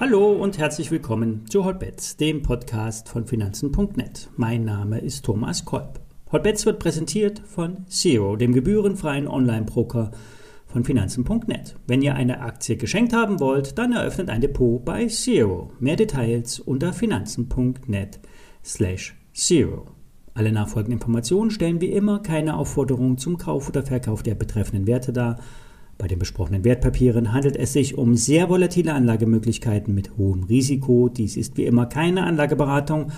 Hallo und herzlich willkommen zu Hotbets, dem Podcast von Finanzen.net. Mein Name ist Thomas Kolb. Hotbets wird präsentiert von Zero, dem gebührenfreien Online-Broker von Finanzen.net. Wenn ihr eine Aktie geschenkt haben wollt, dann eröffnet ein Depot bei Zero. Mehr Details unter Finanzen.net slash Zero. Alle nachfolgenden Informationen stellen wie immer keine Aufforderung zum Kauf oder Verkauf der betreffenden Werte dar. Bei den besprochenen Wertpapieren handelt es sich um sehr volatile Anlagemöglichkeiten mit hohem Risiko. Dies ist wie immer keine Anlageberatung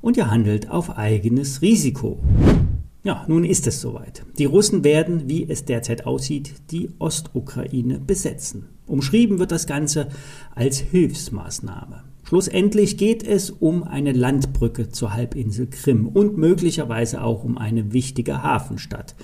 und ihr handelt auf eigenes Risiko. Ja, nun ist es soweit. Die Russen werden, wie es derzeit aussieht, die Ostukraine besetzen. Umschrieben wird das Ganze als Hilfsmaßnahme. Schlussendlich geht es um eine Landbrücke zur Halbinsel Krim und möglicherweise auch um eine wichtige Hafenstadt.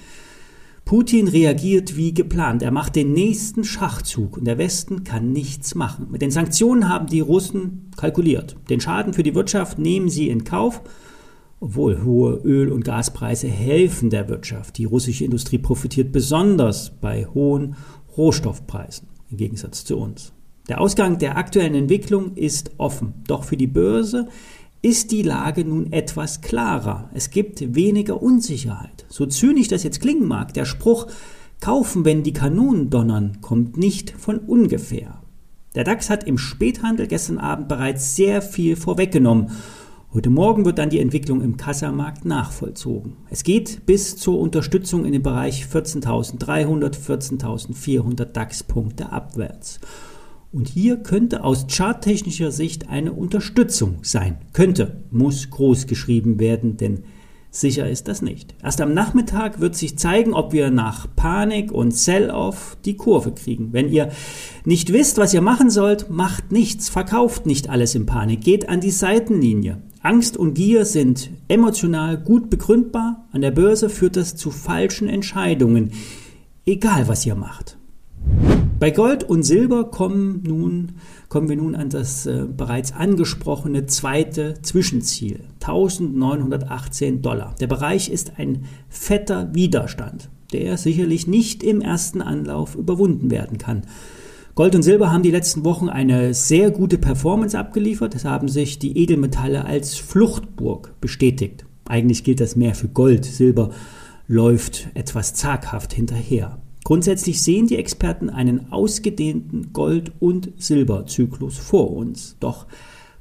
Putin reagiert wie geplant. Er macht den nächsten Schachzug und der Westen kann nichts machen. Mit den Sanktionen haben die Russen kalkuliert. Den Schaden für die Wirtschaft nehmen sie in Kauf obwohl hohe Öl- und Gaspreise helfen der Wirtschaft. Die russische Industrie profitiert besonders bei hohen Rohstoffpreisen im Gegensatz zu uns. Der Ausgang der aktuellen Entwicklung ist offen, doch für die Börse ist die Lage nun etwas klarer. Es gibt weniger Unsicherheit. So zynisch das jetzt klingen mag, der Spruch kaufen, wenn die Kanonen donnern, kommt nicht von ungefähr. Der DAX hat im Späthandel gestern Abend bereits sehr viel vorweggenommen Heute Morgen wird dann die Entwicklung im Kassamarkt nachvollzogen. Es geht bis zur Unterstützung in den Bereich 14.300, 14.400 DAX-Punkte abwärts. Und hier könnte aus charttechnischer Sicht eine Unterstützung sein. Könnte, muss groß geschrieben werden, denn Sicher ist das nicht. Erst am Nachmittag wird sich zeigen, ob wir nach Panik und Sell-off die Kurve kriegen. Wenn ihr nicht wisst, was ihr machen sollt, macht nichts, verkauft nicht alles in Panik, geht an die Seitenlinie. Angst und Gier sind emotional gut begründbar. An der Börse führt das zu falschen Entscheidungen, egal was ihr macht. Bei Gold und Silber kommen, nun, kommen wir nun an das äh, bereits angesprochene zweite Zwischenziel, 1918 Dollar. Der Bereich ist ein fetter Widerstand, der sicherlich nicht im ersten Anlauf überwunden werden kann. Gold und Silber haben die letzten Wochen eine sehr gute Performance abgeliefert. Es haben sich die Edelmetalle als Fluchtburg bestätigt. Eigentlich gilt das mehr für Gold. Silber läuft etwas zaghaft hinterher. Grundsätzlich sehen die Experten einen ausgedehnten Gold- und Silberzyklus vor uns. Doch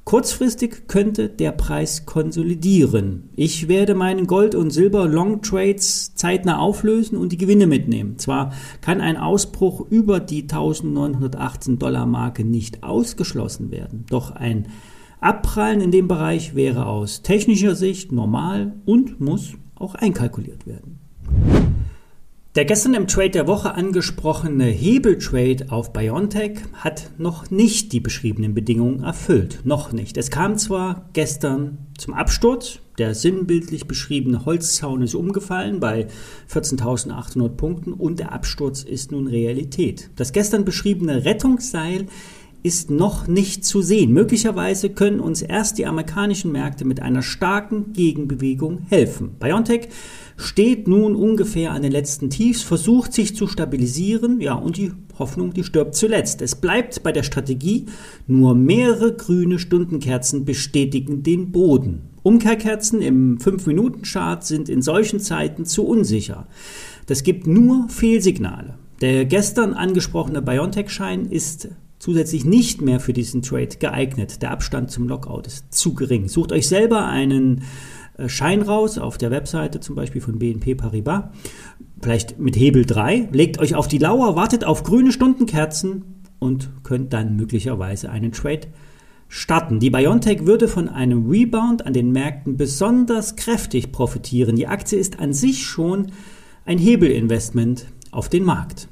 kurzfristig könnte der Preis konsolidieren. Ich werde meinen Gold- und Silber-Long Trades zeitnah auflösen und die Gewinne mitnehmen. Zwar kann ein Ausbruch über die 1918 Dollar Marke nicht ausgeschlossen werden, doch ein Abprallen in dem Bereich wäre aus technischer Sicht normal und muss auch einkalkuliert werden. Der gestern im Trade der Woche angesprochene Hebeltrade auf Biontech hat noch nicht die beschriebenen Bedingungen erfüllt. Noch nicht. Es kam zwar gestern zum Absturz, der sinnbildlich beschriebene Holzzaun ist umgefallen bei 14.800 Punkten und der Absturz ist nun Realität. Das gestern beschriebene Rettungsseil ist noch nicht zu sehen. Möglicherweise können uns erst die amerikanischen Märkte mit einer starken Gegenbewegung helfen. BioNTech steht nun ungefähr an den letzten Tiefs, versucht sich zu stabilisieren, ja, und die Hoffnung, die stirbt zuletzt. Es bleibt bei der Strategie, nur mehrere grüne Stundenkerzen bestätigen den Boden. Umkehrkerzen im 5-Minuten-Chart sind in solchen Zeiten zu unsicher. Das gibt nur Fehlsignale. Der gestern angesprochene Biontech-Schein ist zusätzlich nicht mehr für diesen Trade geeignet. Der Abstand zum Lockout ist zu gering. Sucht euch selber einen äh, Schein raus auf der Webseite zum Beispiel von BNP Paribas, vielleicht mit Hebel 3, legt euch auf die Lauer, wartet auf grüne Stundenkerzen und könnt dann möglicherweise einen Trade starten. Die Biontech würde von einem Rebound an den Märkten besonders kräftig profitieren. Die Aktie ist an sich schon ein Hebelinvestment auf den Markt.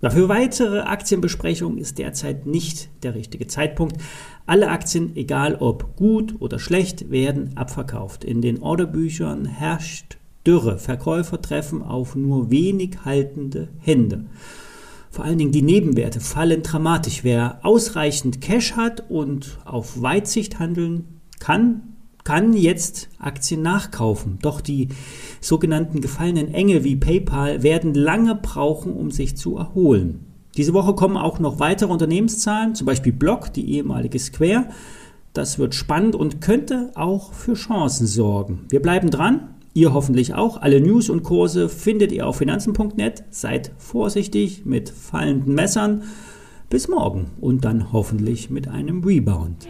Dafür weitere Aktienbesprechungen ist derzeit nicht der richtige Zeitpunkt. Alle Aktien, egal ob gut oder schlecht, werden abverkauft. In den Orderbüchern herrscht Dürre. Verkäufer treffen auf nur wenig haltende Hände. Vor allen Dingen die Nebenwerte fallen dramatisch. Wer ausreichend Cash hat und auf Weitsicht handeln kann, kann jetzt Aktien nachkaufen. Doch die sogenannten gefallenen Engel wie PayPal werden lange brauchen, um sich zu erholen. Diese Woche kommen auch noch weitere Unternehmenszahlen, zum Beispiel Block, die ehemalige Square. Das wird spannend und könnte auch für Chancen sorgen. Wir bleiben dran. Ihr hoffentlich auch. Alle News und Kurse findet ihr auf finanzen.net. Seid vorsichtig mit fallenden Messern. Bis morgen und dann hoffentlich mit einem Rebound.